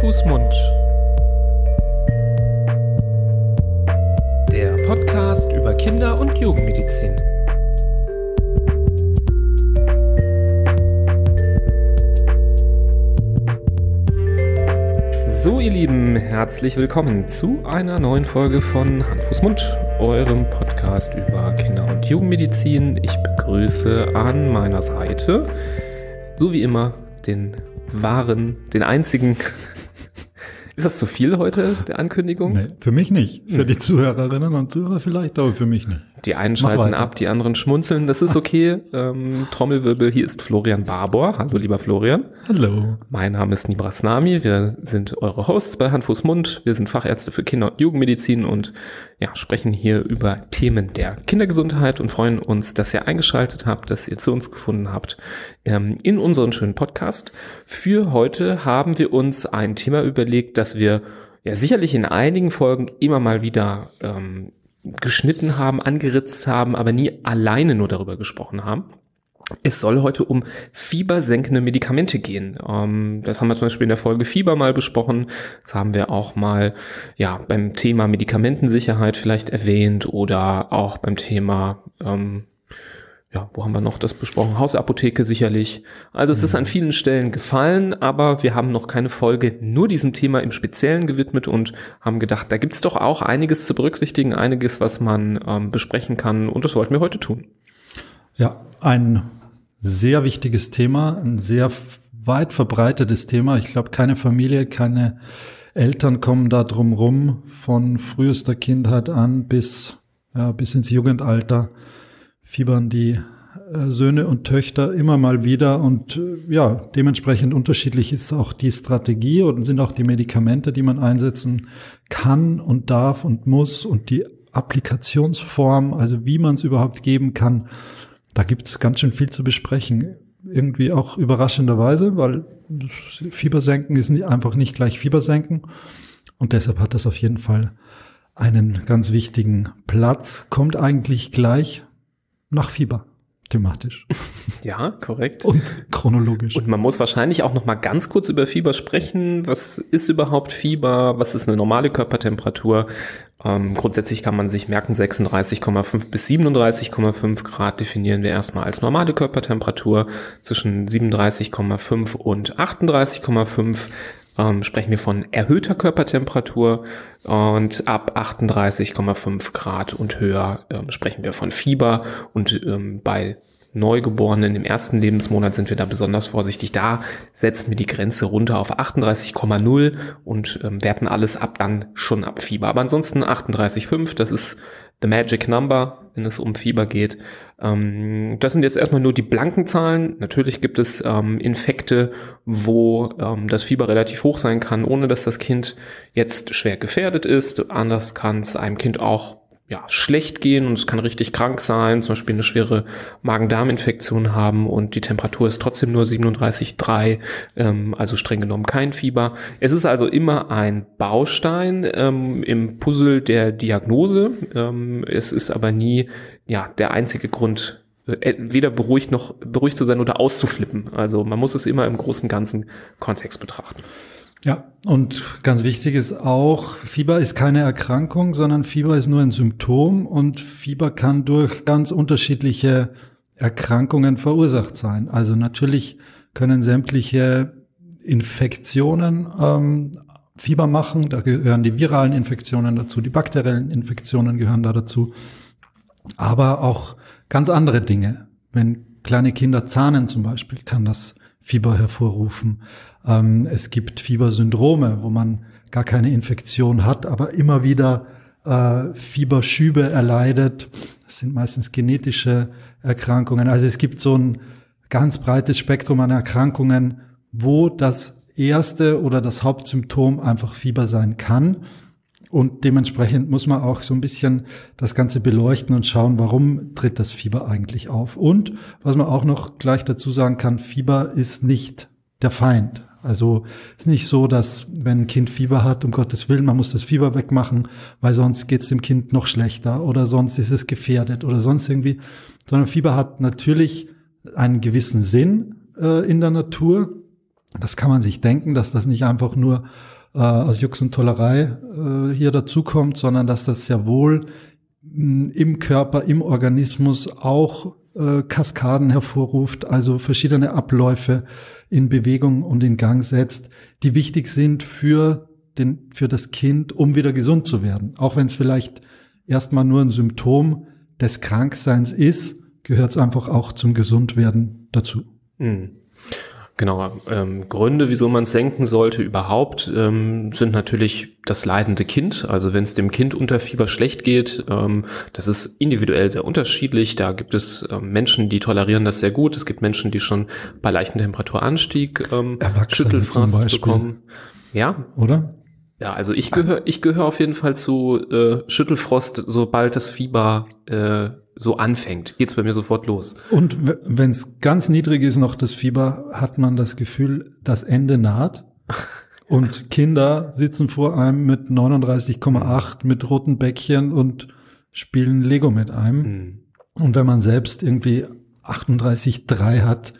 Fuß, Mund. Der Podcast über Kinder- und Jugendmedizin. So, ihr Lieben, herzlich willkommen zu einer neuen Folge von Hand, Fuß, Mund, eurem Podcast über Kinder- und Jugendmedizin. Ich begrüße an meiner Seite, so wie immer, den wahren, den einzigen. Ist das zu viel heute, der Ankündigung? Nee, für mich nicht. Für die Zuhörerinnen und Zuhörer vielleicht, aber für mich nicht. Die einen schalten ab, die anderen schmunzeln. Das ist okay. ähm, Trommelwirbel, hier ist Florian Barbour. Hallo, lieber Florian. Hallo. Mein Name ist Nibras Nami. Wir sind eure Hosts bei Hand, Fuß, Mund. Wir sind Fachärzte für Kinder- und Jugendmedizin und ja, sprechen hier über Themen der Kindergesundheit und freuen uns, dass ihr eingeschaltet habt, dass ihr zu uns gefunden habt ähm, in unseren schönen Podcast. Für heute haben wir uns ein Thema überlegt, das wir ja sicherlich in einigen Folgen immer mal wieder ähm, geschnitten haben, angeritzt haben, aber nie alleine nur darüber gesprochen haben. Es soll heute um fiebersenkende Medikamente gehen. Ähm, das haben wir zum Beispiel in der Folge Fieber mal besprochen. Das haben wir auch mal ja beim Thema Medikamentensicherheit vielleicht erwähnt oder auch beim Thema ähm, ja, wo haben wir noch das besprochen? Hausapotheke sicherlich. Also es ist an vielen Stellen gefallen, aber wir haben noch keine Folge nur diesem Thema im Speziellen gewidmet und haben gedacht, da gibt's doch auch einiges zu berücksichtigen, einiges, was man ähm, besprechen kann und das wollten wir heute tun. Ja, ein sehr wichtiges Thema, ein sehr weit verbreitetes Thema. Ich glaube, keine Familie, keine Eltern kommen da drum rum, von frühester Kindheit an bis, ja, bis ins Jugendalter fiebern die äh, Söhne und Töchter immer mal wieder und äh, ja, dementsprechend unterschiedlich ist auch die Strategie und sind auch die Medikamente, die man einsetzen kann und darf und muss und die Applikationsform, also wie man es überhaupt geben kann. Da gibt es ganz schön viel zu besprechen. Irgendwie auch überraschenderweise, weil Fiebersenken ist einfach nicht gleich Fiebersenken. Und deshalb hat das auf jeden Fall einen ganz wichtigen Platz. Kommt eigentlich gleich nach Fieber thematisch. Ja, korrekt. Und chronologisch. Und man muss wahrscheinlich auch noch mal ganz kurz über Fieber sprechen. Was ist überhaupt Fieber? Was ist eine normale Körpertemperatur? Ähm, grundsätzlich kann man sich merken, 36,5 bis 37,5 Grad definieren wir erstmal als normale Körpertemperatur. Zwischen 37,5 und 38,5 ähm, sprechen wir von erhöhter Körpertemperatur und ab 38,5 Grad und höher ähm, sprechen wir von Fieber und ähm, bei Neugeborenen im ersten Lebensmonat sind wir da besonders vorsichtig. Da setzen wir die Grenze runter auf 38,0 und ähm, werten alles ab dann schon ab Fieber. Aber ansonsten 38,5, das ist the magic number, wenn es um Fieber geht. Ähm, das sind jetzt erstmal nur die blanken Zahlen. Natürlich gibt es ähm, Infekte, wo ähm, das Fieber relativ hoch sein kann, ohne dass das Kind jetzt schwer gefährdet ist. Anders kann es einem Kind auch ja, schlecht gehen und es kann richtig krank sein, zum Beispiel eine schwere Magen-Darm-Infektion haben und die Temperatur ist trotzdem nur 37,3, ähm, also streng genommen kein Fieber. Es ist also immer ein Baustein ähm, im Puzzle der Diagnose. Ähm, es ist aber nie ja der einzige Grund, äh, weder beruhigt noch beruhigt zu sein oder auszuflippen. Also man muss es immer im großen ganzen Kontext betrachten. Ja, und ganz wichtig ist auch, Fieber ist keine Erkrankung, sondern Fieber ist nur ein Symptom und Fieber kann durch ganz unterschiedliche Erkrankungen verursacht sein. Also natürlich können sämtliche Infektionen ähm, Fieber machen, da gehören die viralen Infektionen dazu, die bakteriellen Infektionen gehören da dazu, aber auch ganz andere Dinge. Wenn kleine Kinder zahnen zum Beispiel, kann das Fieber hervorrufen. Ähm, es gibt Fiebersyndrome, wo man gar keine Infektion hat, aber immer wieder äh, Fieberschübe erleidet. Das sind meistens genetische Erkrankungen. Also es gibt so ein ganz breites Spektrum an Erkrankungen, wo das erste oder das Hauptsymptom einfach Fieber sein kann. Und dementsprechend muss man auch so ein bisschen das Ganze beleuchten und schauen, warum tritt das Fieber eigentlich auf. Und was man auch noch gleich dazu sagen kann, Fieber ist nicht der Feind. Also ist nicht so, dass wenn ein Kind Fieber hat, um Gottes Willen, man muss das Fieber wegmachen, weil sonst geht es dem Kind noch schlechter oder sonst ist es gefährdet oder sonst irgendwie. Sondern Fieber hat natürlich einen gewissen Sinn äh, in der Natur. Das kann man sich denken, dass das nicht einfach nur äh, aus Jux und Tollerei äh, hier dazukommt, sondern dass das sehr wohl mh, im Körper, im Organismus auch äh, Kaskaden hervorruft, also verschiedene Abläufe in Bewegung und in Gang setzt, die wichtig sind für den, für das Kind, um wieder gesund zu werden. Auch wenn es vielleicht erstmal nur ein Symptom des Krankseins ist, gehört es einfach auch zum Gesundwerden dazu. Mhm. Genau, ähm, Gründe, wieso man es senken sollte überhaupt, ähm, sind natürlich das leidende Kind. Also wenn es dem Kind unter Fieber schlecht geht, ähm, das ist individuell sehr unterschiedlich. Da gibt es ähm, Menschen, die tolerieren das sehr gut. Es gibt Menschen, die schon bei leichtem Temperaturanstieg ähm, Schüttelfrost bekommen. Ja. Oder? Ja, also ich gehöre ich gehöre auf jeden Fall zu äh, Schüttelfrost, sobald das Fieber äh, so anfängt, geht's bei mir sofort los. Und wenn es ganz niedrig ist noch das Fieber, hat man das Gefühl, das Ende naht. Und Kinder sitzen vor einem mit 39,8 mit roten Bäckchen und spielen Lego mit einem. Mhm. Und wenn man selbst irgendwie 38,3 hat,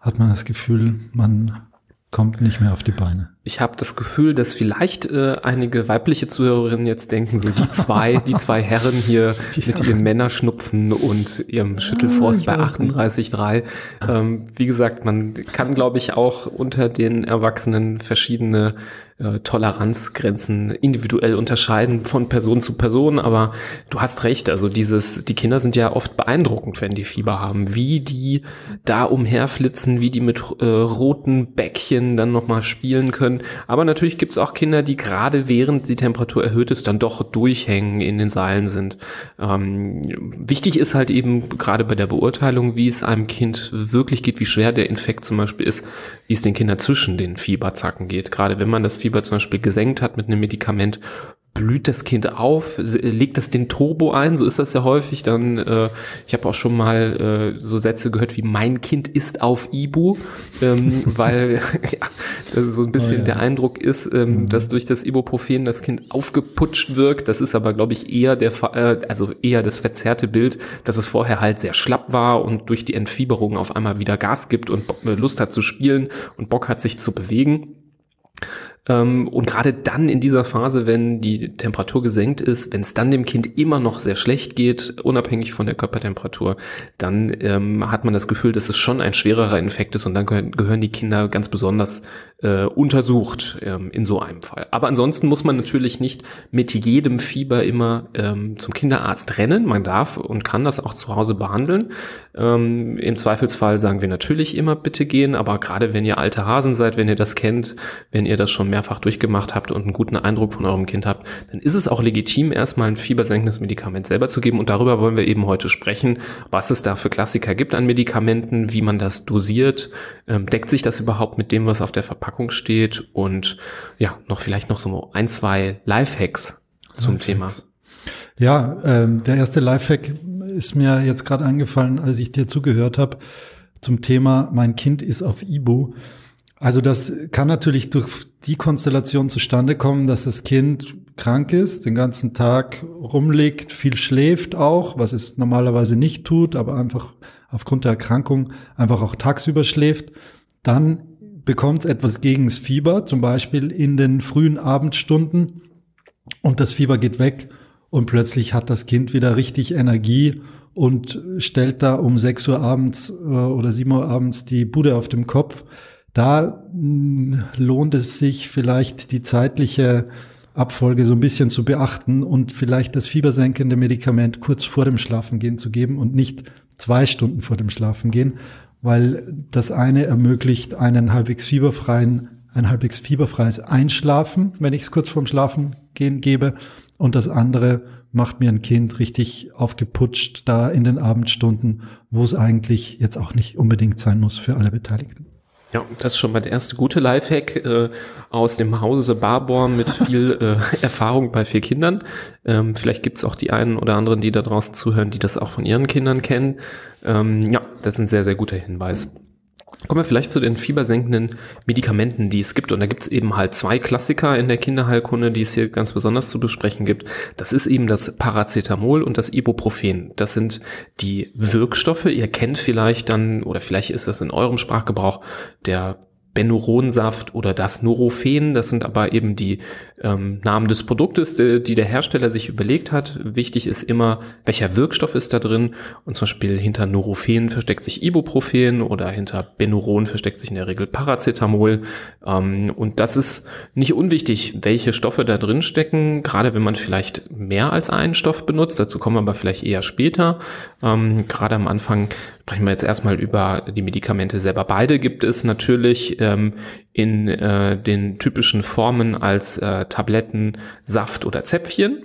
hat man das Gefühl, man kommt nicht mehr auf die Beine. Ich habe das Gefühl, dass vielleicht äh, einige weibliche Zuhörerinnen jetzt denken, so die zwei, die zwei Herren hier ja. mit ihren Männerschnupfen und ihrem Schüttelfrost bei 38,3. Ähm, wie gesagt, man kann, glaube ich, auch unter den Erwachsenen verschiedene äh, Toleranzgrenzen individuell unterscheiden von Person zu Person, aber du hast recht, also dieses, die Kinder sind ja oft beeindruckend, wenn die Fieber haben, wie die da umherflitzen, wie die mit äh, roten Bäckchen dann nochmal spielen können. Aber natürlich gibt es auch Kinder, die gerade während die Temperatur erhöht ist, dann doch durchhängen in den Seilen sind. Ähm, wichtig ist halt eben gerade bei der Beurteilung, wie es einem Kind wirklich geht, wie schwer der Infekt zum Beispiel ist, wie es den Kindern zwischen den Fieberzacken geht. Gerade wenn man das Fieber zum Beispiel gesenkt hat mit einem Medikament, blüht das Kind auf, legt das den Turbo ein, so ist das ja häufig. Dann, äh, ich habe auch schon mal äh, so Sätze gehört wie mein Kind ist auf Ibu, ähm, weil ja, das so ein bisschen oh, ja. der Eindruck ist, ähm, mhm. dass durch das Ibuprofen das Kind aufgeputscht wirkt. Das ist aber, glaube ich, eher der, äh, also eher das verzerrte Bild, dass es vorher halt sehr schlapp war und durch die Entfieberung auf einmal wieder Gas gibt und Lust hat zu spielen und Bock hat sich zu bewegen. Ähm, und gerade dann in dieser Phase, wenn die Temperatur gesenkt ist, wenn es dann dem Kind immer noch sehr schlecht geht, unabhängig von der Körpertemperatur, dann ähm, hat man das Gefühl, dass es schon ein schwererer Infekt ist und dann gehören die Kinder ganz besonders äh, untersucht ähm, in so einem Fall. Aber ansonsten muss man natürlich nicht mit jedem Fieber immer ähm, zum Kinderarzt rennen. Man darf und kann das auch zu Hause behandeln. Ähm, Im Zweifelsfall sagen wir natürlich immer bitte gehen, aber gerade wenn ihr alte Hasen seid, wenn ihr das kennt, wenn ihr das schon mehrfach durchgemacht habt und einen guten Eindruck von eurem Kind habt, dann ist es auch legitim, erstmal ein fiebersenkendes Medikament selber zu geben. Und darüber wollen wir eben heute sprechen, was es da für Klassiker gibt an Medikamenten, wie man das dosiert. Ähm, deckt sich das überhaupt mit dem, was auf der Verpackung steht? Und ja, noch vielleicht noch so ein, zwei Lifehacks zum Lifehacks. Thema. Ja, ähm, der erste Lifehack ist mir jetzt gerade eingefallen, als ich dir zugehört habe, zum Thema Mein Kind ist auf Ibu. Also das kann natürlich durch die Konstellation zustande kommen, dass das Kind krank ist, den ganzen Tag rumliegt, viel schläft auch, was es normalerweise nicht tut, aber einfach aufgrund der Erkrankung einfach auch tagsüber schläft. Dann bekommt es etwas gegen das Fieber, zum Beispiel in den frühen Abendstunden und das Fieber geht weg und plötzlich hat das Kind wieder richtig Energie und stellt da um 6 Uhr abends äh, oder 7 Uhr abends die Bude auf dem Kopf. Da mh, hm, lohnt es sich vielleicht die zeitliche Abfolge so ein bisschen zu beachten und vielleicht das fiebersenkende Medikament kurz vor dem Schlafengehen zu geben und nicht zwei Stunden vor dem Schlafengehen, weil das eine ermöglicht einen halbwegs fieberfreien, ein halbwegs fieberfreies Einschlafen, wenn ich es kurz vorm Schlafengehen gebe, und das andere macht mir ein Kind richtig aufgeputscht da in den Abendstunden, wo es eigentlich jetzt auch nicht unbedingt sein muss für alle Beteiligten. Ja, das ist schon mal der erste gute Lifehack äh, aus dem Hause Barborn mit viel äh, Erfahrung bei vier Kindern. Ähm, vielleicht gibt's auch die einen oder anderen, die da draußen zuhören, die das auch von ihren Kindern kennen. Ähm, ja, das ist ein sehr, sehr guter Hinweis. Kommen wir vielleicht zu den fiebersenkenden Medikamenten, die es gibt. Und da gibt es eben halt zwei Klassiker in der Kinderheilkunde, die es hier ganz besonders zu besprechen gibt. Das ist eben das Paracetamol und das Ibuprofen. Das sind die Wirkstoffe. Ihr kennt vielleicht dann, oder vielleicht ist das in eurem Sprachgebrauch, der Benuronsaft oder das Nurofen. Das sind aber eben die ähm, Namen des Produktes, die, die, der Hersteller sich überlegt hat. Wichtig ist immer, welcher Wirkstoff ist da drin. Und zum Beispiel hinter Nurofen versteckt sich Ibuprofen oder hinter Benuron versteckt sich in der Regel Paracetamol. Ähm, und das ist nicht unwichtig, welche Stoffe da drin stecken, gerade wenn man vielleicht mehr als einen Stoff benutzt. Dazu kommen wir aber vielleicht eher später. Ähm, gerade am Anfang sprechen wir jetzt erstmal über die Medikamente selber. Beide gibt es natürlich ähm, in äh, den typischen Formen als äh, Tabletten, Saft oder Zäpfchen.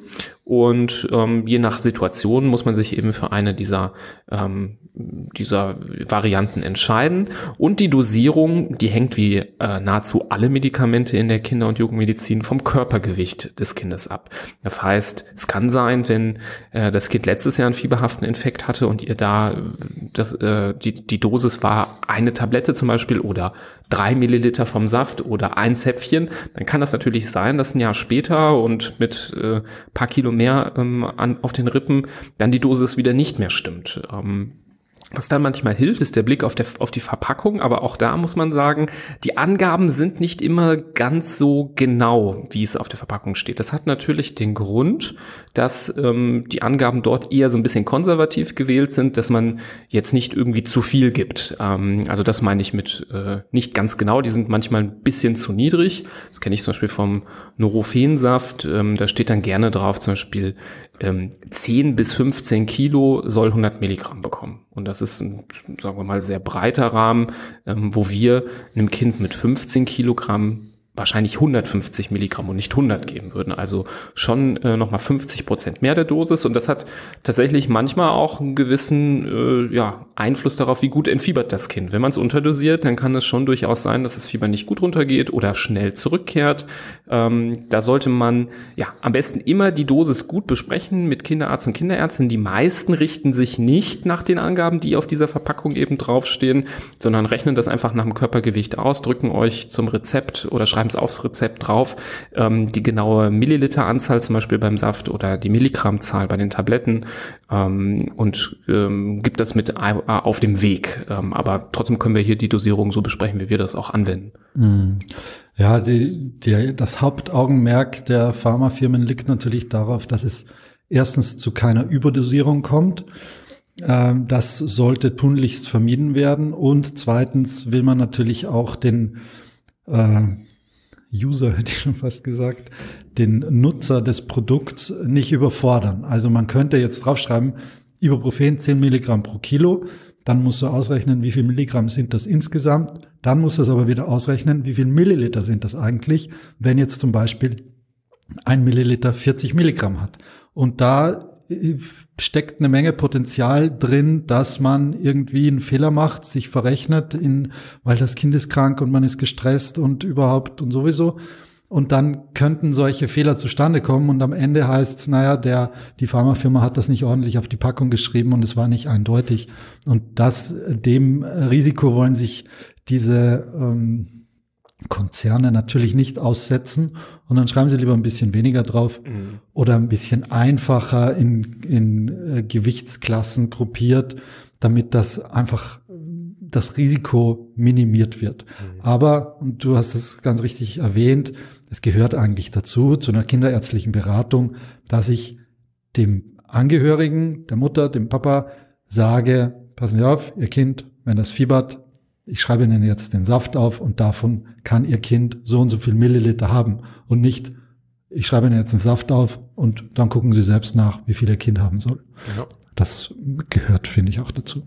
Und ähm, je nach Situation muss man sich eben für eine dieser, ähm, dieser Varianten entscheiden. Und die Dosierung, die hängt wie äh, nahezu alle Medikamente in der Kinder- und Jugendmedizin vom Körpergewicht des Kindes ab. Das heißt, es kann sein, wenn äh, das Kind letztes Jahr einen fieberhaften Infekt hatte und ihr da das, äh, die, die Dosis war eine Tablette zum Beispiel oder drei Milliliter vom Saft oder ein Zäpfchen, dann kann das natürlich sein, dass ein Jahr später und mit äh, paar Kilo mehr ähm, an, auf den Rippen dann die Dosis wieder nicht mehr stimmt. Ähm, was dann manchmal hilft, ist der Blick auf, der, auf die Verpackung, aber auch da muss man sagen, die Angaben sind nicht immer ganz so genau, wie es auf der Verpackung steht. Das hat natürlich den Grund, dass ähm, die Angaben dort eher so ein bisschen konservativ gewählt sind, dass man jetzt nicht irgendwie zu viel gibt. Ähm, also das meine ich mit äh, nicht ganz genau, die sind manchmal ein bisschen zu niedrig. Das kenne ich zum Beispiel vom Norofensaft, ähm, da steht dann gerne drauf zum Beispiel ähm, 10 bis 15 Kilo soll 100 Milligramm bekommen. Und das ist ein, sagen wir mal, sehr breiter Rahmen, ähm, wo wir einem Kind mit 15 Kilogramm wahrscheinlich 150 Milligramm und nicht 100 geben würden. Also schon äh, nochmal 50 Prozent mehr der Dosis. Und das hat tatsächlich manchmal auch einen gewissen äh, ja, Einfluss darauf, wie gut entfiebert das Kind. Wenn man es unterdosiert, dann kann es schon durchaus sein, dass das Fieber nicht gut runtergeht oder schnell zurückkehrt. Ähm, da sollte man ja am besten immer die Dosis gut besprechen mit Kinderarzt und Kinderärztin. Die meisten richten sich nicht nach den Angaben, die auf dieser Verpackung eben draufstehen, sondern rechnen das einfach nach dem Körpergewicht aus, drücken euch zum Rezept oder schreiben schreiben es aufs Rezept drauf, ähm, die genaue Milliliteranzahl zum Beispiel beim Saft oder die Milligrammzahl bei den Tabletten ähm, und ähm, gibt das mit auf dem Weg. Ähm, aber trotzdem können wir hier die Dosierung so besprechen, wie wir das auch anwenden. Mhm. Ja, die, die, das Hauptaugenmerk der Pharmafirmen liegt natürlich darauf, dass es erstens zu keiner Überdosierung kommt. Ähm, das sollte tunlichst vermieden werden. Und zweitens will man natürlich auch den äh, User, hätte ich schon fast gesagt, den Nutzer des Produkts nicht überfordern. Also man könnte jetzt draufschreiben, Ibuprofen 10 Milligramm pro Kilo, dann musst du ausrechnen, wie viel Milligramm sind das insgesamt, dann musst du es aber wieder ausrechnen, wie viel Milliliter sind das eigentlich, wenn jetzt zum Beispiel ein Milliliter 40 Milligramm hat. Und da steckt eine Menge Potenzial drin, dass man irgendwie einen Fehler macht, sich verrechnet, in, weil das Kind ist krank und man ist gestresst und überhaupt und sowieso. Und dann könnten solche Fehler zustande kommen und am Ende heißt, naja, der, die Pharmafirma hat das nicht ordentlich auf die Packung geschrieben und es war nicht eindeutig. Und das, dem Risiko wollen sich diese, ähm, Konzerne natürlich nicht aussetzen und dann schreiben sie lieber ein bisschen weniger drauf mhm. oder ein bisschen einfacher in, in äh, Gewichtsklassen gruppiert, damit das einfach das Risiko minimiert wird. Mhm. Aber, und du hast es ganz richtig erwähnt, es gehört eigentlich dazu, zu einer kinderärztlichen Beratung, dass ich dem Angehörigen, der Mutter, dem Papa sage, passen Sie auf, Ihr Kind, wenn das fiebert, ich schreibe Ihnen jetzt den Saft auf und davon kann Ihr Kind so und so viel Milliliter haben und nicht, ich schreibe Ihnen jetzt einen Saft auf und dann gucken Sie selbst nach, wie viel Ihr Kind haben soll. Ja. Das gehört, finde ich, auch dazu.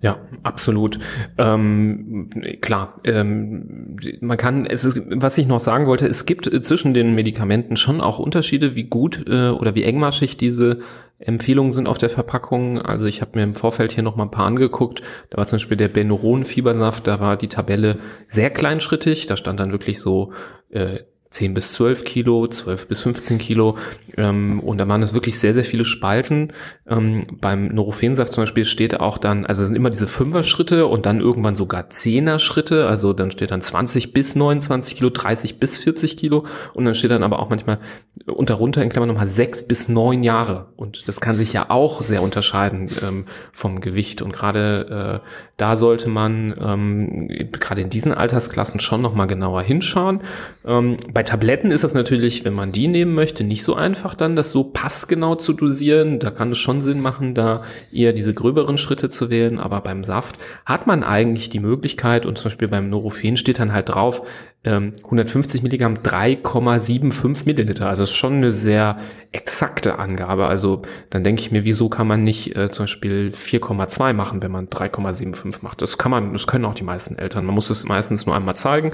Ja, absolut. Ähm, klar, ähm, man kann, es ist, was ich noch sagen wollte, es gibt zwischen den Medikamenten schon auch Unterschiede, wie gut äh, oder wie engmaschig diese Empfehlungen sind auf der Verpackung. Also ich habe mir im Vorfeld hier noch mal ein paar angeguckt. Da war zum Beispiel der Benuron Fiebersaft, da war die Tabelle sehr kleinschrittig. Da stand dann wirklich so äh, 10 bis 12 Kilo, 12 bis 15 Kilo. Ähm, und da waren es wirklich sehr, sehr viele Spalten. Ähm, beim Neurophensaft zum Beispiel steht auch dann, also sind immer diese Fünfer-Schritte und dann irgendwann sogar Zehner-Schritte. Also dann steht dann 20 bis 29 Kilo, 30 bis 40 Kilo. Und dann steht dann aber auch manchmal unterrunter in Klammern nochmal 6 bis 9 Jahre. Und das kann sich ja auch sehr unterscheiden ähm, vom Gewicht. Und gerade äh, da sollte man ähm, gerade in diesen Altersklassen schon nochmal genauer hinschauen. Ähm, bei Tabletten ist das natürlich, wenn man die nehmen möchte, nicht so einfach dann, das so passgenau zu dosieren. Da kann es schon Sinn machen, da eher diese gröberen Schritte zu wählen. Aber beim Saft hat man eigentlich die Möglichkeit und zum Beispiel beim Neurophen steht dann halt drauf, 150 ähm, Milligramm 3,75 Milliliter. Also ist schon eine sehr exakte Angabe. Also dann denke ich mir, wieso kann man nicht äh, zum Beispiel 4,2 machen, wenn man 3,75 macht? Das kann man, das können auch die meisten Eltern. Man muss es meistens nur einmal zeigen.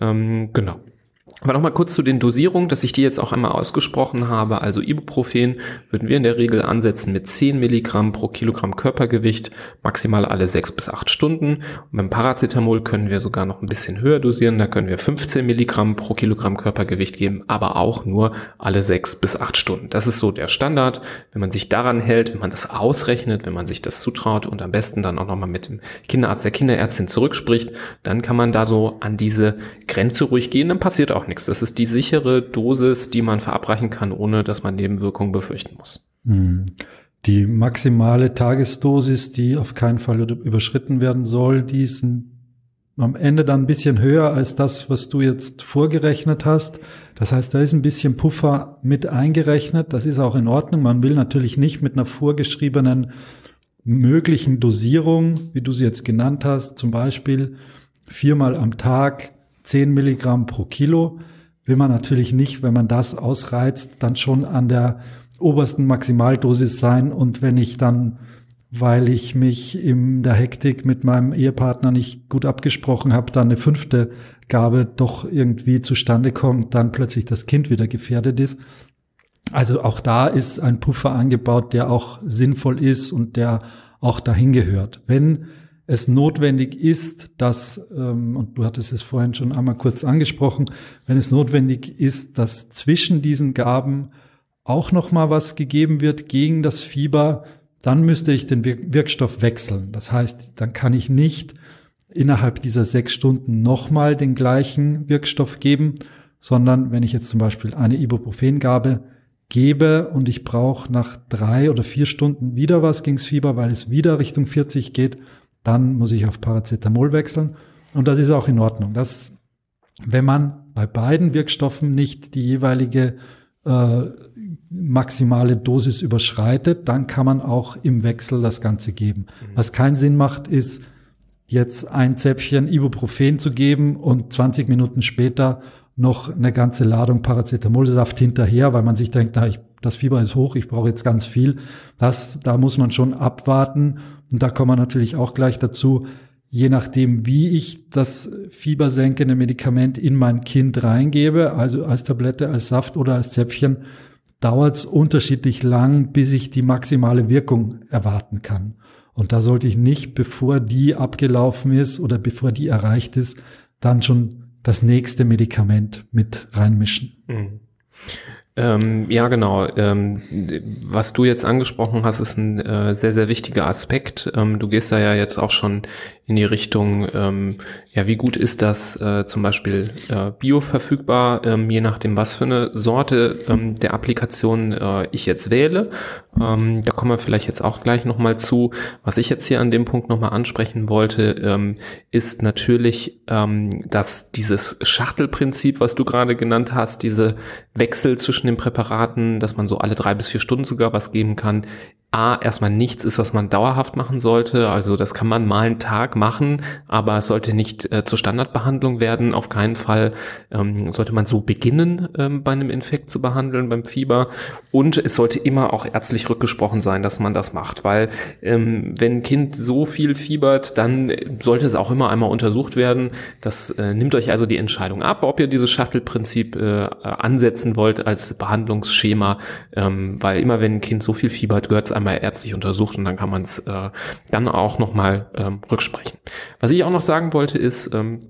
Ähm, genau. Aber nochmal kurz zu den Dosierungen, dass ich die jetzt auch einmal ausgesprochen habe. Also Ibuprofen würden wir in der Regel ansetzen mit 10 Milligramm pro Kilogramm Körpergewicht, maximal alle 6 bis 8 Stunden. Und beim Paracetamol können wir sogar noch ein bisschen höher dosieren. Da können wir 15 Milligramm pro Kilogramm Körpergewicht geben, aber auch nur alle 6 bis 8 Stunden. Das ist so der Standard. Wenn man sich daran hält, wenn man das ausrechnet, wenn man sich das zutraut und am besten dann auch nochmal mit dem Kinderarzt, der Kinderärztin zurückspricht, dann kann man da so an diese Grenze ruhig gehen. Dann passiert auch nichts. Das ist die sichere Dosis, die man verabreichen kann, ohne dass man Nebenwirkungen befürchten muss. Hm. Die maximale Tagesdosis, die auf keinen Fall überschritten werden soll, die ist am Ende dann ein bisschen höher als das, was du jetzt vorgerechnet hast. Das heißt, da ist ein bisschen Puffer mit eingerechnet. Das ist auch in Ordnung. Man will natürlich nicht mit einer vorgeschriebenen möglichen Dosierung, wie du sie jetzt genannt hast, zum Beispiel viermal am Tag 10 Milligramm pro Kilo will man natürlich nicht, wenn man das ausreizt, dann schon an der obersten Maximaldosis sein. Und wenn ich dann, weil ich mich in der Hektik mit meinem Ehepartner nicht gut abgesprochen habe, dann eine fünfte Gabe doch irgendwie zustande kommt, dann plötzlich das Kind wieder gefährdet ist. Also auch da ist ein Puffer angebaut, der auch sinnvoll ist und der auch dahin gehört. Wenn es notwendig ist, dass, ähm, und du hattest es vorhin schon einmal kurz angesprochen, wenn es notwendig ist, dass zwischen diesen Gaben auch noch mal was gegeben wird gegen das Fieber, dann müsste ich den Wirkstoff wechseln. Das heißt, dann kann ich nicht innerhalb dieser sechs Stunden nochmal den gleichen Wirkstoff geben, sondern wenn ich jetzt zum Beispiel eine Ibuprofengabe gebe und ich brauche nach drei oder vier Stunden wieder was gegens Fieber, weil es wieder Richtung 40 geht, dann muss ich auf Paracetamol wechseln. Und das ist auch in Ordnung. Das, wenn man bei beiden Wirkstoffen nicht die jeweilige äh, maximale Dosis überschreitet, dann kann man auch im Wechsel das Ganze geben. Mhm. Was keinen Sinn macht, ist jetzt ein Zäpfchen Ibuprofen zu geben und 20 Minuten später noch eine ganze Ladung Paracetamolsaft hinterher, weil man sich denkt, na, ich, das Fieber ist hoch, ich brauche jetzt ganz viel. Das, da muss man schon abwarten und da kommen wir natürlich auch gleich dazu, je nachdem, wie ich das fiebersenkende Medikament in mein Kind reingebe, also als Tablette, als Saft oder als Zäpfchen, dauert es unterschiedlich lang, bis ich die maximale Wirkung erwarten kann. Und da sollte ich nicht, bevor die abgelaufen ist oder bevor die erreicht ist, dann schon das nächste Medikament mit reinmischen. Mhm. Ähm, ja, genau. Ähm, was du jetzt angesprochen hast, ist ein äh, sehr, sehr wichtiger Aspekt. Ähm, du gehst da ja jetzt auch schon in die Richtung, ähm, ja, wie gut ist das äh, zum Beispiel äh, bioverfügbar, ähm, je nachdem, was für eine Sorte ähm, der Applikation äh, ich jetzt wähle. Ähm, da kommen wir vielleicht jetzt auch gleich nochmal zu. Was ich jetzt hier an dem Punkt nochmal ansprechen wollte, ähm, ist natürlich, ähm, dass dieses Schachtelprinzip, was du gerade genannt hast, diese Wechsel zwischen den Präparaten, dass man so alle drei bis vier Stunden sogar was geben kann, A, erstmal nichts ist, was man dauerhaft machen sollte. Also das kann man mal einen Tag machen, aber es sollte nicht äh, zur Standardbehandlung werden. Auf keinen Fall ähm, sollte man so beginnen, ähm, bei einem Infekt zu behandeln, beim Fieber. Und es sollte immer auch ärztlich rückgesprochen sein, dass man das macht. Weil ähm, wenn ein Kind so viel fiebert, dann sollte es auch immer einmal untersucht werden. Das äh, nimmt euch also die Entscheidung ab, ob ihr dieses Shuttle-Prinzip äh, ansetzen wollt als Behandlungsschema. Ähm, weil immer wenn ein Kind so viel fiebert, gehört es einmal ärztlich untersucht und dann kann man es äh, dann auch nochmal ähm, rücksprechen. Was ich auch noch sagen wollte ist, ähm,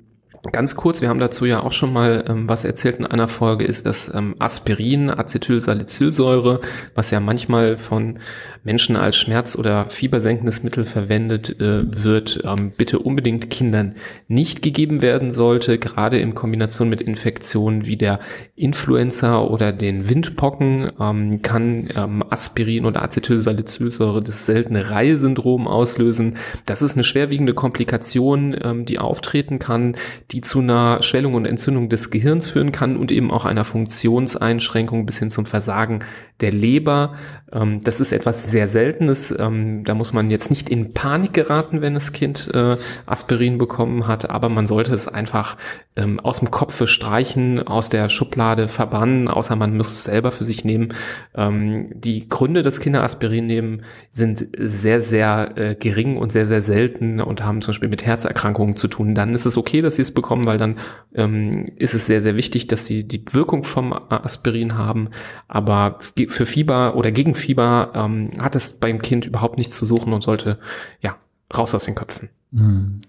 Ganz kurz, wir haben dazu ja auch schon mal ähm, was erzählt in einer Folge, ist das ähm, Aspirin, Acetylsalicylsäure, was ja manchmal von Menschen als Schmerz- oder fiebersenkendes Mittel verwendet äh, wird, ähm, bitte unbedingt Kindern nicht gegeben werden sollte, gerade in Kombination mit Infektionen wie der Influenza oder den Windpocken ähm, kann ähm, Aspirin oder Acetylsalicylsäure das seltene Reihesyndrom auslösen. Das ist eine schwerwiegende Komplikation, ähm, die auftreten kann, die zu einer Schwellung und Entzündung des Gehirns führen kann und eben auch einer Funktionseinschränkung bis hin zum Versagen der Leber. Ähm, das ist etwas sehr Seltenes. Ähm, da muss man jetzt nicht in Panik geraten, wenn das Kind äh, Aspirin bekommen hat, aber man sollte es einfach ähm, aus dem Kopf streichen, aus der Schublade verbannen, außer man muss es selber für sich nehmen. die Gründe, dass Kinder Aspirin nehmen, sind sehr, sehr äh, gering und sehr, sehr selten und haben zum Beispiel mit Herzerkrankungen zu tun. Dann ist es okay, dass sie es bekommen, weil dann ähm, ist es sehr, sehr wichtig, dass sie die Wirkung vom Aspirin haben. Aber für Fieber oder gegen Fieber ähm, hat es beim Kind überhaupt nichts zu suchen und sollte ja raus aus den Köpfen. Mhm.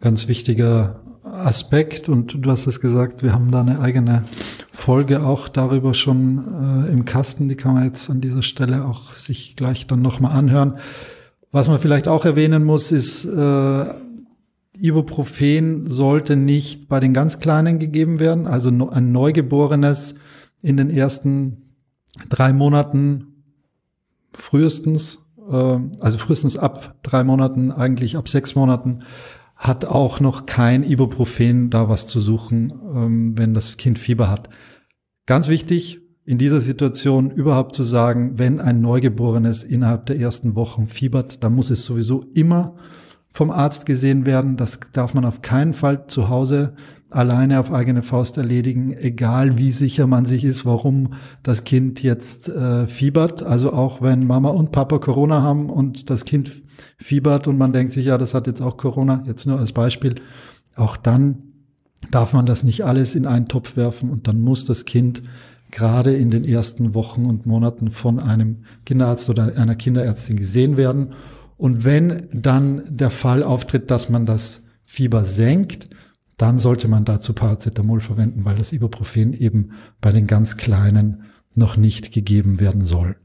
Ganz wichtiger Aspekt und du hast es gesagt, wir haben da eine eigene Folge auch darüber schon äh, im Kasten, die kann man jetzt an dieser Stelle auch sich gleich dann nochmal anhören. Was man vielleicht auch erwähnen muss, ist äh, Ibuprofen sollte nicht bei den ganz Kleinen gegeben werden, also ein Neugeborenes in den ersten drei Monaten frühestens, äh, also frühestens ab drei Monaten, eigentlich ab sechs Monaten, hat auch noch kein Ibuprofen da was zu suchen, ähm, wenn das Kind Fieber hat. Ganz wichtig, in dieser Situation überhaupt zu sagen, wenn ein Neugeborenes innerhalb der ersten Wochen fiebert, dann muss es sowieso immer vom Arzt gesehen werden. Das darf man auf keinen Fall zu Hause alleine auf eigene Faust erledigen, egal wie sicher man sich ist, warum das Kind jetzt äh, fiebert. Also auch wenn Mama und Papa Corona haben und das Kind fiebert und man denkt sich, ja, das hat jetzt auch Corona, jetzt nur als Beispiel, auch dann darf man das nicht alles in einen Topf werfen und dann muss das Kind gerade in den ersten Wochen und Monaten von einem Kinderarzt oder einer Kinderärztin gesehen werden und wenn dann der Fall auftritt, dass man das Fieber senkt, dann sollte man dazu Paracetamol verwenden, weil das Ibuprofen eben bei den ganz Kleinen noch nicht gegeben werden soll.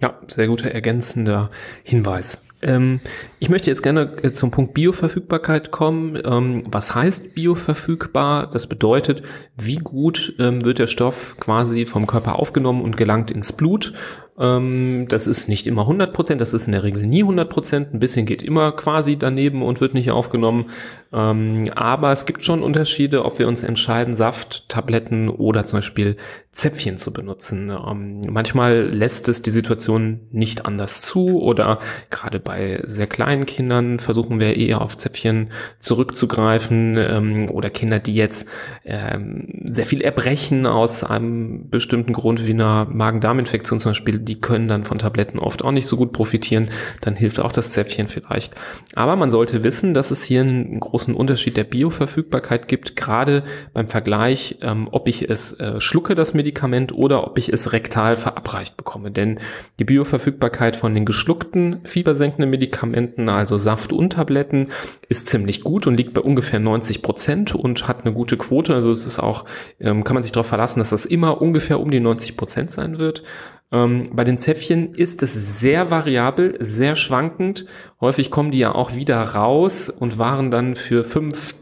Ja, sehr guter ergänzender Hinweis. Ähm, ich möchte jetzt gerne äh, zum Punkt Bioverfügbarkeit kommen. Ähm, was heißt bioverfügbar? Das bedeutet, wie gut ähm, wird der Stoff quasi vom Körper aufgenommen und gelangt ins Blut das ist nicht immer 100 Prozent, das ist in der Regel nie 100 Prozent. Ein bisschen geht immer quasi daneben und wird nicht aufgenommen. Ähm, aber es gibt schon Unterschiede, ob wir uns entscheiden, Saft, Tabletten oder zum Beispiel Zäpfchen zu benutzen. Ähm, manchmal lässt es die Situation nicht anders zu oder gerade bei sehr kleinen Kindern versuchen wir eher auf Zäpfchen zurückzugreifen ähm, oder Kinder, die jetzt ähm, sehr viel erbrechen aus einem bestimmten Grund wie einer Magen-Darm-Infektion zum Beispiel, die können dann von Tabletten oft auch nicht so gut profitieren. Dann hilft auch das Zäpfchen vielleicht. Aber man sollte wissen, dass es hier einen großen Unterschied der Bioverfügbarkeit gibt, gerade beim Vergleich, ähm, ob ich es äh, schlucke, das Medikament, oder ob ich es rektal verabreicht bekomme. Denn die Bioverfügbarkeit von den geschluckten fiebersenkenden Medikamenten, also Saft und Tabletten, ist ziemlich gut und liegt bei ungefähr 90 Prozent und hat eine gute Quote. Also es ist auch, ähm, kann man sich darauf verlassen, dass das immer ungefähr um die 90 Prozent sein wird. Ähm, bei den Zäpfchen ist es sehr variabel, sehr schwankend. Häufig kommen die ja auch wieder raus und waren dann für 5,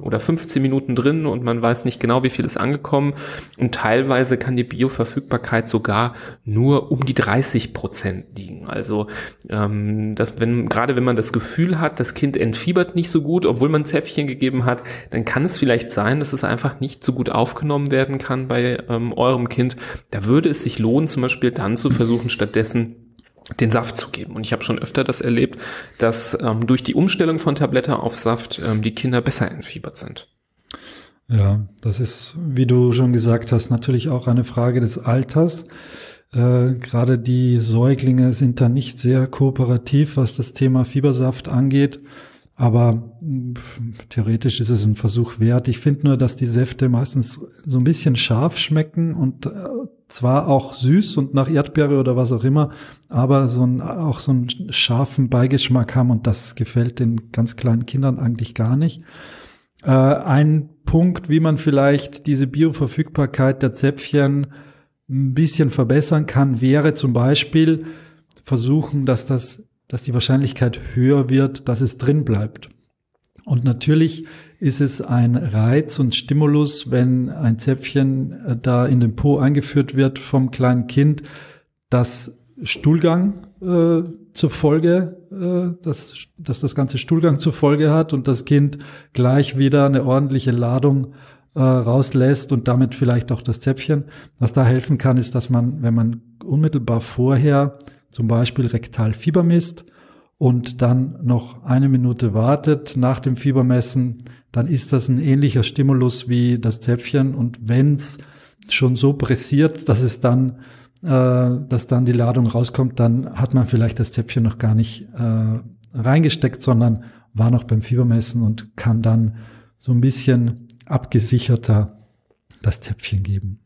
oder 15 Minuten drin und man weiß nicht genau, wie viel ist angekommen. Und teilweise kann die Bioverfügbarkeit sogar nur um die 30 Prozent liegen. Also ähm, dass wenn gerade wenn man das Gefühl hat, das Kind entfiebert nicht so gut, obwohl man Zäpfchen gegeben hat, dann kann es vielleicht sein, dass es einfach nicht so gut aufgenommen werden kann bei ähm, eurem Kind. Da würde es sich lohnen, zum Beispiel Beispiel dann zu versuchen, stattdessen den Saft zu geben. Und ich habe schon öfter das erlebt, dass ähm, durch die Umstellung von Tablette auf Saft ähm, die Kinder besser entfiebert sind. Ja, das ist, wie du schon gesagt hast, natürlich auch eine Frage des Alters. Äh, Gerade die Säuglinge sind da nicht sehr kooperativ, was das Thema Fiebersaft angeht. Aber theoretisch ist es ein Versuch wert. Ich finde nur, dass die Säfte meistens so ein bisschen scharf schmecken und äh, zwar auch süß und nach Erdbeere oder was auch immer, aber so ein, auch so einen scharfen Beigeschmack haben und das gefällt den ganz kleinen Kindern eigentlich gar nicht. Äh, ein Punkt, wie man vielleicht diese Bioverfügbarkeit der Zäpfchen ein bisschen verbessern kann, wäre zum Beispiel versuchen, dass das, dass die Wahrscheinlichkeit höher wird, dass es drin bleibt. Und natürlich ist es ein Reiz und Stimulus, wenn ein Zäpfchen äh, da in den Po eingeführt wird vom kleinen Kind, das Stuhlgang äh, zur Folge, äh, dass, dass das ganze Stuhlgang zur Folge hat und das Kind gleich wieder eine ordentliche Ladung äh, rauslässt und damit vielleicht auch das Zäpfchen. Was da helfen kann, ist, dass man, wenn man unmittelbar vorher zum Beispiel rektal Fieber misst und dann noch eine Minute wartet nach dem Fiebermessen, dann ist das ein ähnlicher Stimulus wie das Zäpfchen und wenn's schon so pressiert, dass es dann äh, dass dann die Ladung rauskommt, dann hat man vielleicht das Zäpfchen noch gar nicht äh, reingesteckt, sondern war noch beim Fiebermessen und kann dann so ein bisschen abgesicherter das Zäpfchen geben.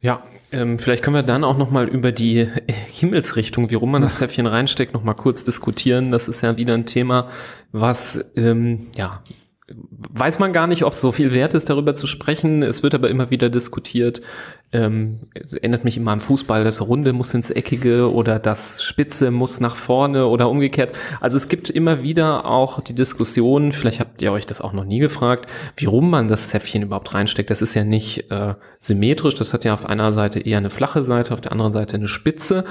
Ja, ähm, vielleicht können wir dann auch noch mal über die Himmelsrichtung, wie rum man das Zäpfchen reinsteckt, noch mal kurz diskutieren. Das ist ja wieder ein Thema, was ähm, ja weiß man gar nicht, ob es so viel wert ist, darüber zu sprechen. Es wird aber immer wieder diskutiert. Ähm, erinnert mich immer am Fußball, das Runde muss ins Eckige oder das Spitze muss nach vorne oder umgekehrt. Also es gibt immer wieder auch die Diskussion, vielleicht habt ihr euch das auch noch nie gefragt, wie rum man das Zäpfchen überhaupt reinsteckt. Das ist ja nicht äh, symmetrisch, das hat ja auf einer Seite eher eine flache Seite, auf der anderen Seite eine Spitze.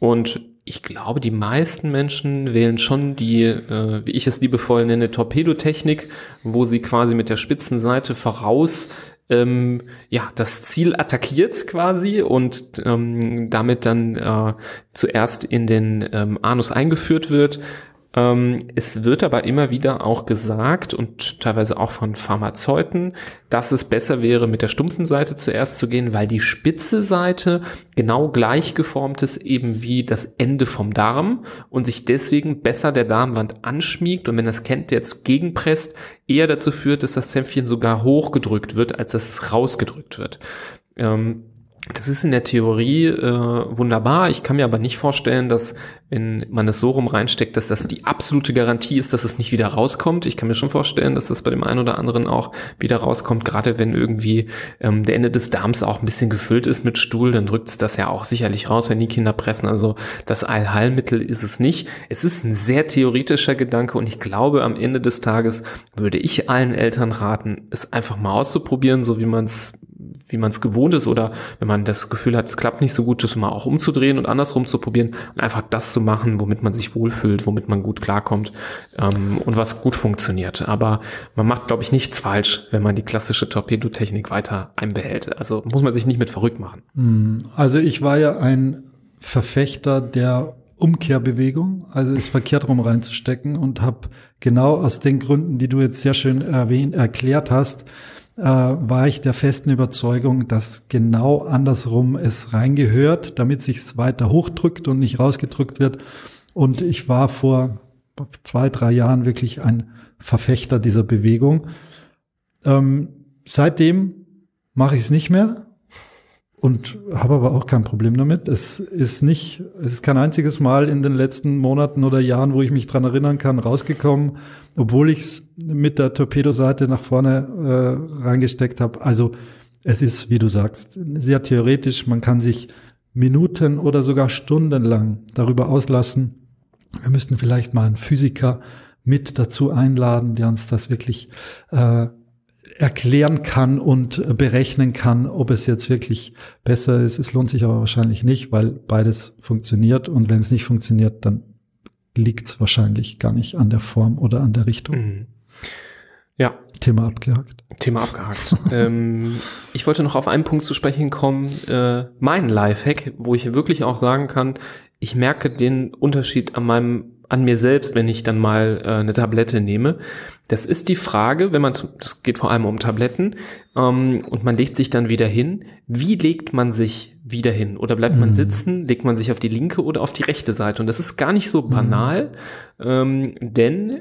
Und ich glaube, die meisten Menschen wählen schon die, äh, wie ich es liebevoll nenne, Torpedotechnik, wo sie quasi mit der spitzen Seite voraus ähm, ja das Ziel attackiert quasi und ähm, damit dann äh, zuerst in den ähm, Anus eingeführt wird. Ähm, es wird aber immer wieder auch gesagt und teilweise auch von Pharmazeuten, dass es besser wäre, mit der stumpfen Seite zuerst zu gehen, weil die spitze Seite genau gleich geformt ist eben wie das Ende vom Darm und sich deswegen besser der Darmwand anschmiegt und wenn das Kind jetzt gegenpresst, eher dazu führt, dass das Zäpfchen sogar hochgedrückt wird, als dass es rausgedrückt wird. Ähm, das ist in der Theorie äh, wunderbar. Ich kann mir aber nicht vorstellen, dass, wenn man es so rum reinsteckt, dass das die absolute Garantie ist, dass es nicht wieder rauskommt. Ich kann mir schon vorstellen, dass das bei dem einen oder anderen auch wieder rauskommt, gerade wenn irgendwie ähm, der Ende des Darms auch ein bisschen gefüllt ist mit Stuhl, dann drückt es das ja auch sicherlich raus, wenn die Kinder pressen. Also das Allheilmittel ist es nicht. Es ist ein sehr theoretischer Gedanke und ich glaube, am Ende des Tages würde ich allen Eltern raten, es einfach mal auszuprobieren, so wie man es wie man es gewohnt ist oder wenn man das Gefühl hat, es klappt nicht so gut, das mal auch umzudrehen und andersrum zu probieren und einfach das zu machen, womit man sich wohlfühlt, womit man gut klarkommt ähm, und was gut funktioniert. Aber man macht, glaube ich, nichts falsch, wenn man die klassische Torpedotechnik weiter einbehält. Also muss man sich nicht mit verrückt machen. Hm, also ich war ja ein Verfechter der Umkehrbewegung, also es verkehrt rum reinzustecken und habe genau aus den Gründen, die du jetzt sehr schön erwähnt, erklärt hast, äh, war ich der festen Überzeugung, dass genau andersrum es reingehört, damit sich's weiter hochdrückt und nicht rausgedrückt wird. Und ich war vor zwei, drei Jahren wirklich ein Verfechter dieser Bewegung. Ähm, seitdem mache ich es nicht mehr und habe aber auch kein Problem damit. Es ist nicht, es ist kein einziges Mal in den letzten Monaten oder Jahren, wo ich mich dran erinnern kann, rausgekommen, obwohl ich es mit der Torpedoseite nach vorne äh, reingesteckt habe. Also es ist, wie du sagst, sehr theoretisch. Man kann sich Minuten oder sogar stundenlang darüber auslassen. Wir müssten vielleicht mal einen Physiker mit dazu einladen, der uns das wirklich äh, erklären kann und berechnen kann, ob es jetzt wirklich besser ist. Es lohnt sich aber wahrscheinlich nicht, weil beides funktioniert und wenn es nicht funktioniert, dann liegt es wahrscheinlich gar nicht an der Form oder an der Richtung. Mhm. Ja. Thema abgehakt. Thema abgehakt. ähm, ich wollte noch auf einen Punkt zu sprechen kommen. Äh, mein Lifehack, wo ich wirklich auch sagen kann, ich merke den Unterschied an meinem an mir selbst, wenn ich dann mal äh, eine Tablette nehme. Das ist die Frage, wenn man, das geht vor allem um Tabletten, ähm, und man legt sich dann wieder hin. Wie legt man sich wieder hin? Oder bleibt man mhm. sitzen? Legt man sich auf die linke oder auf die rechte Seite? Und das ist gar nicht so banal, mhm. ähm, denn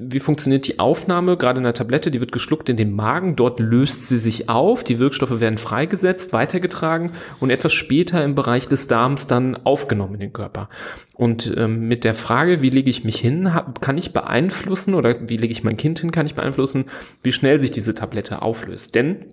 wie funktioniert die Aufnahme? Gerade in der Tablette, die wird geschluckt in den Magen, dort löst sie sich auf, die Wirkstoffe werden freigesetzt, weitergetragen und etwas später im Bereich des Darms dann aufgenommen in den Körper. Und ähm, mit der Frage, wie lege ich mich hin, hab, kann ich beeinflussen oder wie lege ich mein Kind hin, kann ich beeinflussen, wie schnell sich diese Tablette auflöst. Denn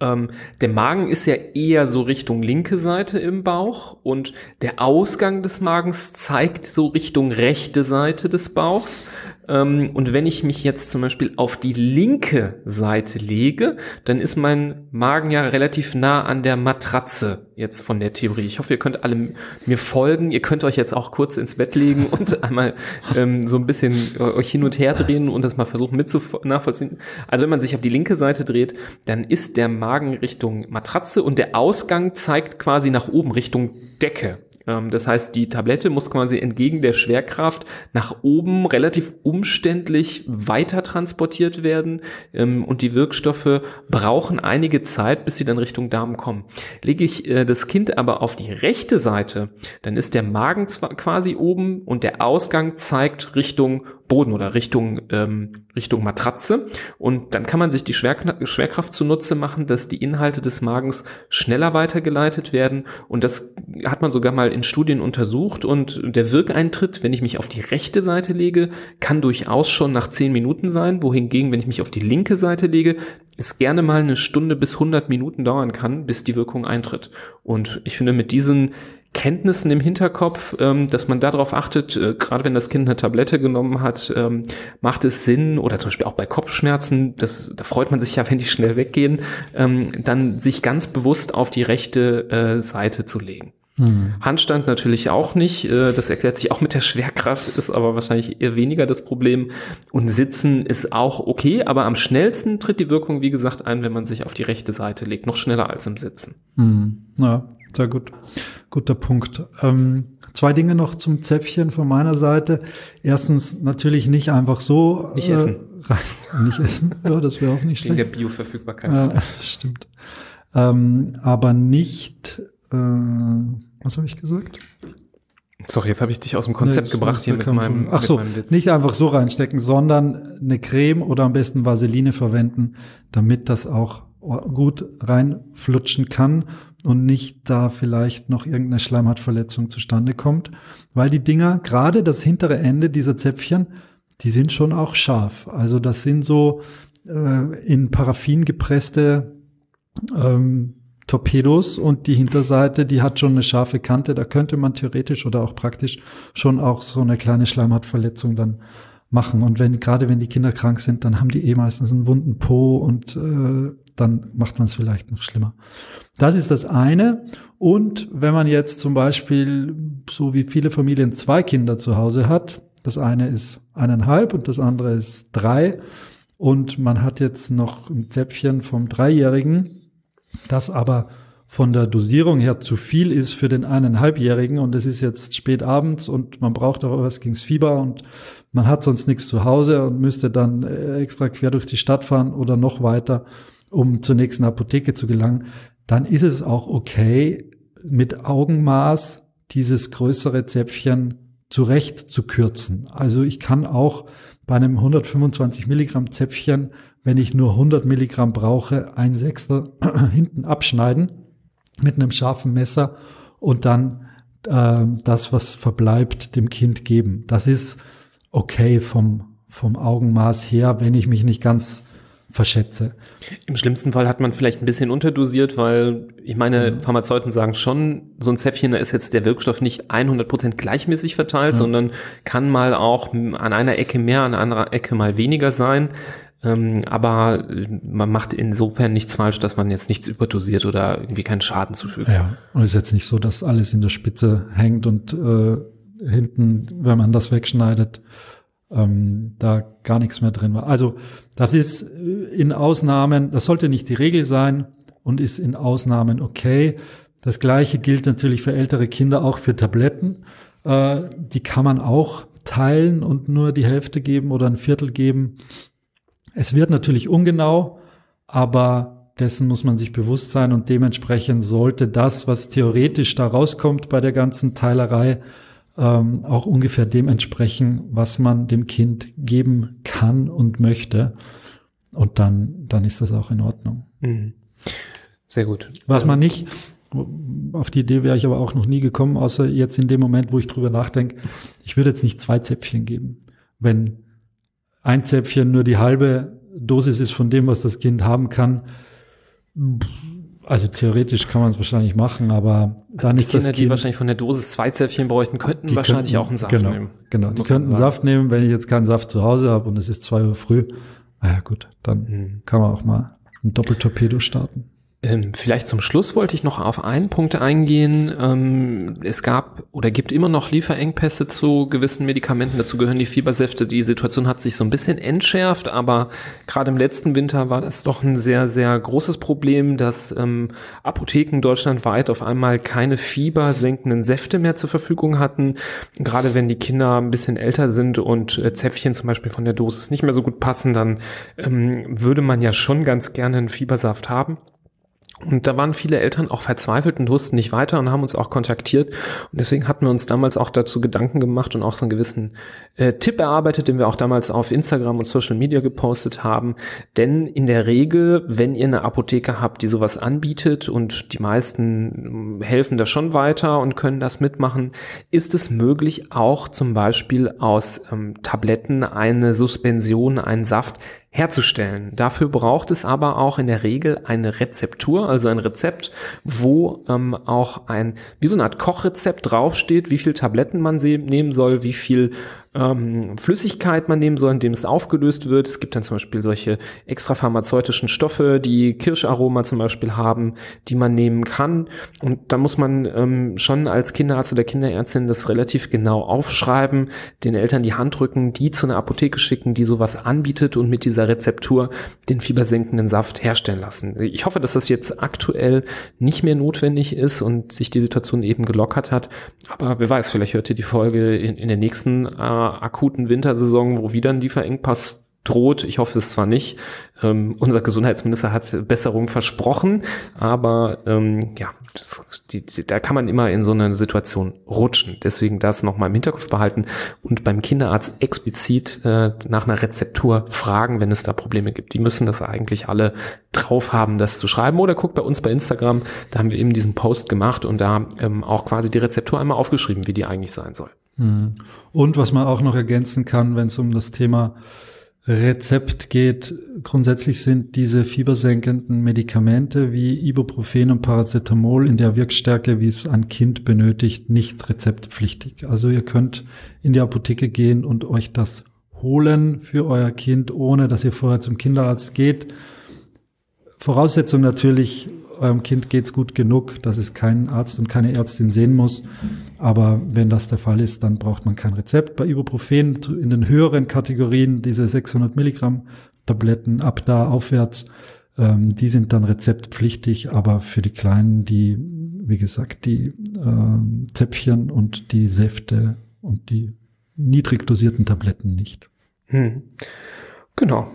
ähm, der Magen ist ja eher so Richtung linke Seite im Bauch und der Ausgang des Magens zeigt so Richtung rechte Seite des Bauchs. Ähm, und wenn ich mich jetzt zum Beispiel auf die linke Seite lege, dann ist mein Magen ja relativ nah an der Matratze jetzt von der Theorie. Ich hoffe, ihr könnt alle mir folgen. Ihr könnt euch jetzt auch kurz ins Bett legen und einmal ähm, so ein bisschen äh, euch hin und her drehen und das mal versuchen mit nachvollziehen. Also wenn man sich auf die linke Seite dreht, dann ist der Magen Richtung Matratze und der Ausgang zeigt quasi nach oben Richtung Decke. Ähm, das heißt, die Tablette muss quasi entgegen der Schwerkraft nach oben relativ umständlich weiter transportiert werden ähm, und die Wirkstoffe brauchen einige Zeit, bis sie dann Richtung Darm kommen. Lege ich äh, das Kind aber auf die rechte Seite, dann ist der Magen quasi oben und der Ausgang zeigt Richtung Boden oder Richtung, ähm, Richtung Matratze. Und dann kann man sich die Schwerk Schwerkraft zunutze machen, dass die Inhalte des Magens schneller weitergeleitet werden. Und das hat man sogar mal in Studien untersucht. Und der Wirkeintritt, wenn ich mich auf die rechte Seite lege, kann durchaus schon nach zehn Minuten sein. Wohingegen, wenn ich mich auf die linke Seite lege, es gerne mal eine Stunde bis 100 Minuten dauern kann, bis die Wirkung eintritt. Und ich finde, mit diesen Kenntnissen im Hinterkopf, ähm, dass man darauf achtet, äh, gerade wenn das Kind eine Tablette genommen hat, ähm, macht es Sinn, oder zum Beispiel auch bei Kopfschmerzen, das, da freut man sich ja, wenn die schnell weggehen, ähm, dann sich ganz bewusst auf die rechte äh, Seite zu legen. Mhm. Handstand natürlich auch nicht, äh, das erklärt sich auch mit der Schwerkraft, ist aber wahrscheinlich eher weniger das Problem. Und Sitzen ist auch okay, aber am schnellsten tritt die Wirkung, wie gesagt, ein, wenn man sich auf die rechte Seite legt, noch schneller als im Sitzen. Mhm. Ja, sehr gut. Guter Punkt. Ähm, zwei Dinge noch zum Zäpfchen von meiner Seite. Erstens natürlich nicht einfach so. Nicht äh, essen. Rein, nicht essen, ja, das wäre auch nicht Wegen schlecht. der Bioverfügbarkeit. Ja, stimmt. Ähm, aber nicht, äh, was habe ich gesagt? Sorry, jetzt habe ich dich aus dem Konzept nee, gebracht hier mit meinem, Ach so, Witz. nicht einfach so reinstecken, sondern eine Creme oder am besten Vaseline verwenden, damit das auch gut reinflutschen kann und nicht da vielleicht noch irgendeine Schleimhautverletzung zustande kommt, weil die Dinger, gerade das hintere Ende dieser Zäpfchen, die sind schon auch scharf. Also das sind so äh, in Paraffin gepresste ähm, Torpedos und die Hinterseite, die hat schon eine scharfe Kante. Da könnte man theoretisch oder auch praktisch schon auch so eine kleine Schleimhautverletzung dann machen. Und wenn, gerade wenn die Kinder krank sind, dann haben die eh meistens einen wunden Po und äh, dann macht man es vielleicht noch schlimmer. Das ist das eine. Und wenn man jetzt zum Beispiel, so wie viele Familien, zwei Kinder zu Hause hat, das eine ist eineinhalb und das andere ist drei, und man hat jetzt noch ein Zäpfchen vom Dreijährigen, das aber von der Dosierung her zu viel ist für den eineinhalbjährigen. Und es ist jetzt spät abends und man braucht aber was gegens Fieber und man hat sonst nichts zu Hause und müsste dann äh, extra quer durch die Stadt fahren oder noch weiter um zur nächsten Apotheke zu gelangen, dann ist es auch okay, mit Augenmaß dieses größere Zäpfchen zurecht zu kürzen. Also ich kann auch bei einem 125 Milligramm Zäpfchen, wenn ich nur 100 Milligramm brauche, ein Sechstel hinten abschneiden mit einem scharfen Messer und dann äh, das, was verbleibt, dem Kind geben. Das ist okay vom, vom Augenmaß her, wenn ich mich nicht ganz verschätze. Im schlimmsten Fall hat man vielleicht ein bisschen unterdosiert, weil ich meine, mhm. Pharmazeuten sagen schon, so ein Zäpfchen, da ist jetzt der Wirkstoff nicht 100% gleichmäßig verteilt, ja. sondern kann mal auch an einer Ecke mehr, an einer Ecke mal weniger sein. Ähm, aber man macht insofern nichts falsch, dass man jetzt nichts überdosiert oder irgendwie keinen Schaden zufügt. Ja, und es ist jetzt nicht so, dass alles in der Spitze hängt und äh, hinten, wenn man das wegschneidet, ähm, da gar nichts mehr drin war. Also das ist äh, in Ausnahmen, das sollte nicht die Regel sein und ist in Ausnahmen okay. Das gleiche gilt natürlich für ältere Kinder, auch für Tabletten. Äh, die kann man auch teilen und nur die Hälfte geben oder ein Viertel geben. Es wird natürlich ungenau, aber dessen muss man sich bewusst sein und dementsprechend sollte das, was theoretisch da rauskommt bei der ganzen Teilerei, ähm, auch ungefähr dem entsprechen, was man dem Kind geben kann und möchte. Und dann, dann ist das auch in Ordnung. Mhm. Sehr gut. Was man nicht, auf die Idee wäre ich aber auch noch nie gekommen, außer jetzt in dem Moment, wo ich drüber nachdenke, ich würde jetzt nicht zwei Zäpfchen geben. Wenn ein Zäpfchen nur die halbe Dosis ist von dem, was das Kind haben kann, also theoretisch kann man es wahrscheinlich machen, aber dann die ist Kinder, das Kind, die wahrscheinlich von der Dosis zwei Zäpfchen bräuchten, könnten wahrscheinlich könnten- auch einen Saft genau, nehmen. Genau, die könnten sagen. Saft nehmen, wenn ich jetzt keinen Saft zu Hause habe und es ist zwei Uhr früh. Naja gut, dann Mhm. kann man auch mal ein Doppeltorpedo starten. Ähm, vielleicht zum Schluss wollte ich noch auf einen Punkt eingehen. Ähm, es gab oder gibt immer noch Lieferengpässe zu gewissen Medikamenten. Dazu gehören die Fiebersäfte. Die Situation hat sich so ein bisschen entschärft, aber gerade im letzten Winter war das doch ein sehr, sehr großes Problem, dass ähm, Apotheken deutschlandweit auf einmal keine fiebersenkenden Säfte mehr zur Verfügung hatten. Gerade wenn die Kinder ein bisschen älter sind und äh, Zäpfchen zum Beispiel von der Dosis nicht mehr so gut passen, dann ähm, würde man ja schon ganz gerne einen Fiebersaft haben. Und da waren viele Eltern auch verzweifelt und wussten nicht weiter und haben uns auch kontaktiert. Und deswegen hatten wir uns damals auch dazu Gedanken gemacht und auch so einen gewissen äh, Tipp erarbeitet, den wir auch damals auf Instagram und Social Media gepostet haben. Denn in der Regel, wenn ihr eine Apotheke habt, die sowas anbietet und die meisten ähm, helfen da schon weiter und können das mitmachen, ist es möglich, auch zum Beispiel aus ähm, Tabletten eine Suspension, einen Saft herzustellen. Dafür braucht es aber auch in der Regel eine Rezeptur, also ein Rezept, wo ähm, auch ein, wie so eine Art Kochrezept draufsteht, wie viel Tabletten man nehmen soll, wie viel ähm, Flüssigkeit man nehmen soll, in es aufgelöst wird. Es gibt dann zum Beispiel solche extra Stoffe, die Kirscharoma zum Beispiel haben, die man nehmen kann. Und da muss man ähm, schon als Kinderarzt oder Kinderärztin das relativ genau aufschreiben, den Eltern die Hand drücken, die zu einer Apotheke schicken, die sowas anbietet und mit dieser Rezeptur den fiebersenkenden Saft herstellen lassen. Ich hoffe, dass das jetzt aktuell nicht mehr notwendig ist und sich die Situation eben gelockert hat. Aber wer weiß, vielleicht hört ihr die Folge in, in der nächsten äh, akuten Wintersaison, wo wieder ein Lieferengpass droht. Ich hoffe es zwar nicht. Ähm, unser Gesundheitsminister hat Besserung versprochen, aber ähm, ja, das, die, die, da kann man immer in so eine Situation rutschen. Deswegen das nochmal im Hinterkopf behalten und beim Kinderarzt explizit äh, nach einer Rezeptur fragen, wenn es da Probleme gibt. Die müssen das eigentlich alle drauf haben, das zu schreiben. Oder guckt bei uns bei Instagram, da haben wir eben diesen Post gemacht und da ähm, auch quasi die Rezeptur einmal aufgeschrieben, wie die eigentlich sein soll. Mhm. Und was man auch noch ergänzen kann, wenn es um das Thema Rezept geht, grundsätzlich sind diese fiebersenkenden Medikamente wie Ibuprofen und Paracetamol in der Wirkstärke, wie es ein Kind benötigt, nicht rezeptpflichtig. Also ihr könnt in die Apotheke gehen und euch das holen für euer Kind, ohne dass ihr vorher zum Kinderarzt geht. Voraussetzung natürlich, eurem Kind geht's gut genug, dass es keinen Arzt und keine Ärztin sehen muss. Aber wenn das der Fall ist, dann braucht man kein Rezept. Bei Ibuprofen in den höheren Kategorien, diese 600 Milligramm Tabletten ab da aufwärts, ähm, die sind dann rezeptpflichtig. Aber für die Kleinen, die, wie gesagt, die ähm, Zäpfchen und die Säfte und die niedrig dosierten Tabletten nicht. Hm. Genau.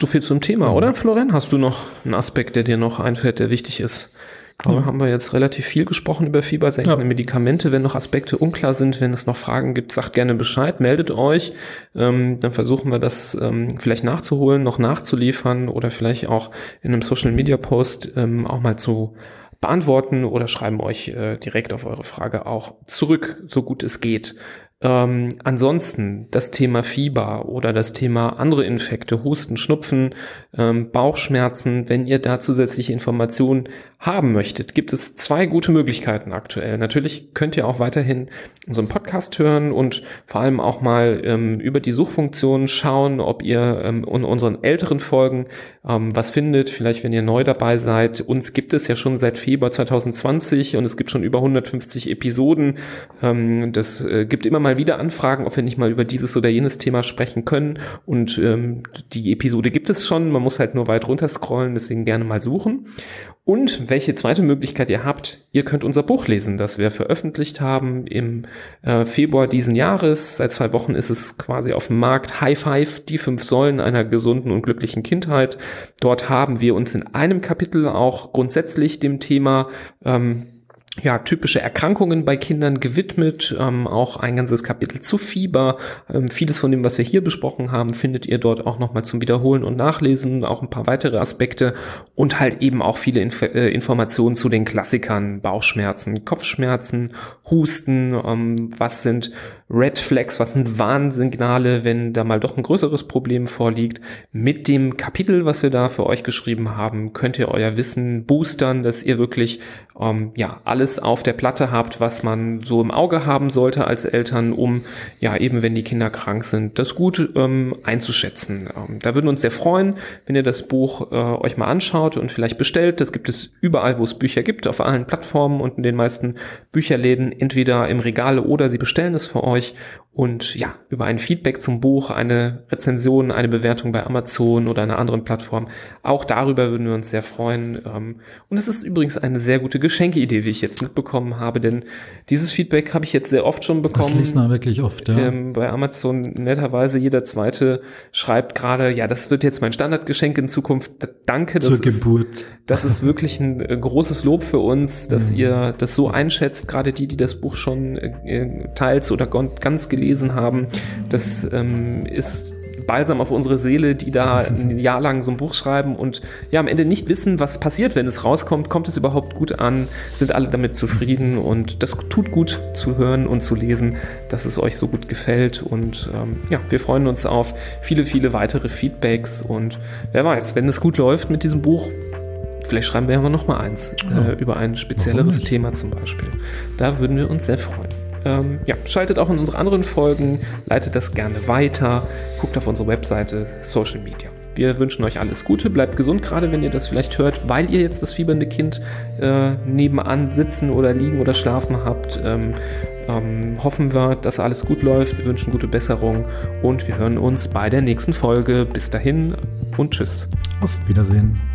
So viel zum Thema, oder Florian? Hast du noch einen Aspekt, der dir noch einfällt, der wichtig ist? Ich glaube, Ja. haben wir jetzt relativ viel gesprochen über fiebersenkende Ja. Medikamente. Wenn noch Aspekte unklar sind, wenn es noch Fragen gibt, sagt gerne Bescheid, meldet euch. Ähm, dann versuchen wir das ähm, vielleicht nachzuholen, noch nachzuliefern oder vielleicht auch in einem Social Media Post ähm, auch mal zu beantworten oder schreiben euch äh, direkt auf eure Frage auch zurück, so gut es geht. Ähm, ansonsten das Thema Fieber oder das Thema andere Infekte, Husten, Schnupfen, ähm, Bauchschmerzen, wenn ihr da zusätzliche Informationen haben möchtet, gibt es zwei gute Möglichkeiten aktuell. Natürlich könnt ihr auch weiterhin unseren Podcast hören und vor allem auch mal ähm, über die Suchfunktion schauen, ob ihr ähm, in unseren älteren Folgen ähm, was findet. Vielleicht, wenn ihr neu dabei seid. Uns gibt es ja schon seit Februar 2020 und es gibt schon über 150 Episoden. Ähm, das äh, gibt immer mal wieder anfragen, ob wir nicht mal über dieses oder jenes Thema sprechen können. Und ähm, die Episode gibt es schon, man muss halt nur weit runter scrollen, deswegen gerne mal suchen. Und welche zweite Möglichkeit ihr habt, ihr könnt unser Buch lesen, das wir veröffentlicht haben im äh, Februar diesen Jahres. Seit zwei Wochen ist es quasi auf dem Markt. High Five, die fünf Säulen einer gesunden und glücklichen Kindheit. Dort haben wir uns in einem Kapitel auch grundsätzlich dem Thema ähm, ja, typische Erkrankungen bei Kindern gewidmet, ähm, auch ein ganzes Kapitel zu Fieber. Ähm, vieles von dem, was wir hier besprochen haben, findet ihr dort auch nochmal zum Wiederholen und Nachlesen, auch ein paar weitere Aspekte und halt eben auch viele Inf äh, Informationen zu den Klassikern, Bauchschmerzen, Kopfschmerzen, Husten, ähm, was sind Red Flags, was sind Warnsignale, wenn da mal doch ein größeres Problem vorliegt. Mit dem Kapitel, was wir da für euch geschrieben haben, könnt ihr euer Wissen boostern, dass ihr wirklich ähm, ja alles auf der Platte habt, was man so im Auge haben sollte als Eltern, um ja eben, wenn die Kinder krank sind, das gut ähm, einzuschätzen. Ähm, da würden wir uns sehr freuen, wenn ihr das Buch äh, euch mal anschaut und vielleicht bestellt. Das gibt es überall, wo es Bücher gibt, auf allen Plattformen und in den meisten Bücherläden, entweder im Regal oder sie bestellen es für euch und ja, über ein Feedback zum Buch, eine Rezension, eine Bewertung bei Amazon oder einer anderen Plattform. Auch darüber würden wir uns sehr freuen. Ähm, und es ist übrigens eine sehr gute Geschenkeidee, wie ich jetzt mitbekommen habe, denn dieses Feedback habe ich jetzt sehr oft schon bekommen. Das liest man wirklich oft, ja. Ähm, bei Amazon netterweise jeder zweite schreibt gerade, ja, das wird jetzt mein Standardgeschenk in Zukunft. Danke. Zur Geburt. das ist wirklich ein äh, großes Lob für uns, dass mhm. ihr das so einschätzt, gerade die, die das Buch schon äh, teils oder ganz gelesen haben. Das ähm, ist Balsam auf unsere Seele, die da ein Jahr lang so ein Buch schreiben und ja am Ende nicht wissen, was passiert, wenn es rauskommt. Kommt es überhaupt gut an? Sind alle damit zufrieden? Und das tut gut zu hören und zu lesen, dass es euch so gut gefällt. Und ähm, ja, wir freuen uns auf viele, viele weitere Feedbacks. Und wer weiß, wenn es gut läuft mit diesem Buch, Vielleicht schreiben wir ja noch mal eins äh, über ein spezielleres Thema zum Beispiel. Da würden wir uns sehr freuen. Ähm, ja, schaltet auch in unsere anderen Folgen, leitet das gerne weiter, guckt auf unsere Webseite, Social Media. Wir wünschen euch alles Gute, bleibt gesund, gerade wenn ihr das vielleicht hört, weil ihr jetzt das fiebernde Kind äh, nebenan sitzen oder liegen oder schlafen habt. Ähm, ähm, hoffen wir, dass alles gut läuft. Wir wünschen gute Besserung und wir hören uns bei der nächsten Folge. Bis dahin und tschüss. Auf Wiedersehen.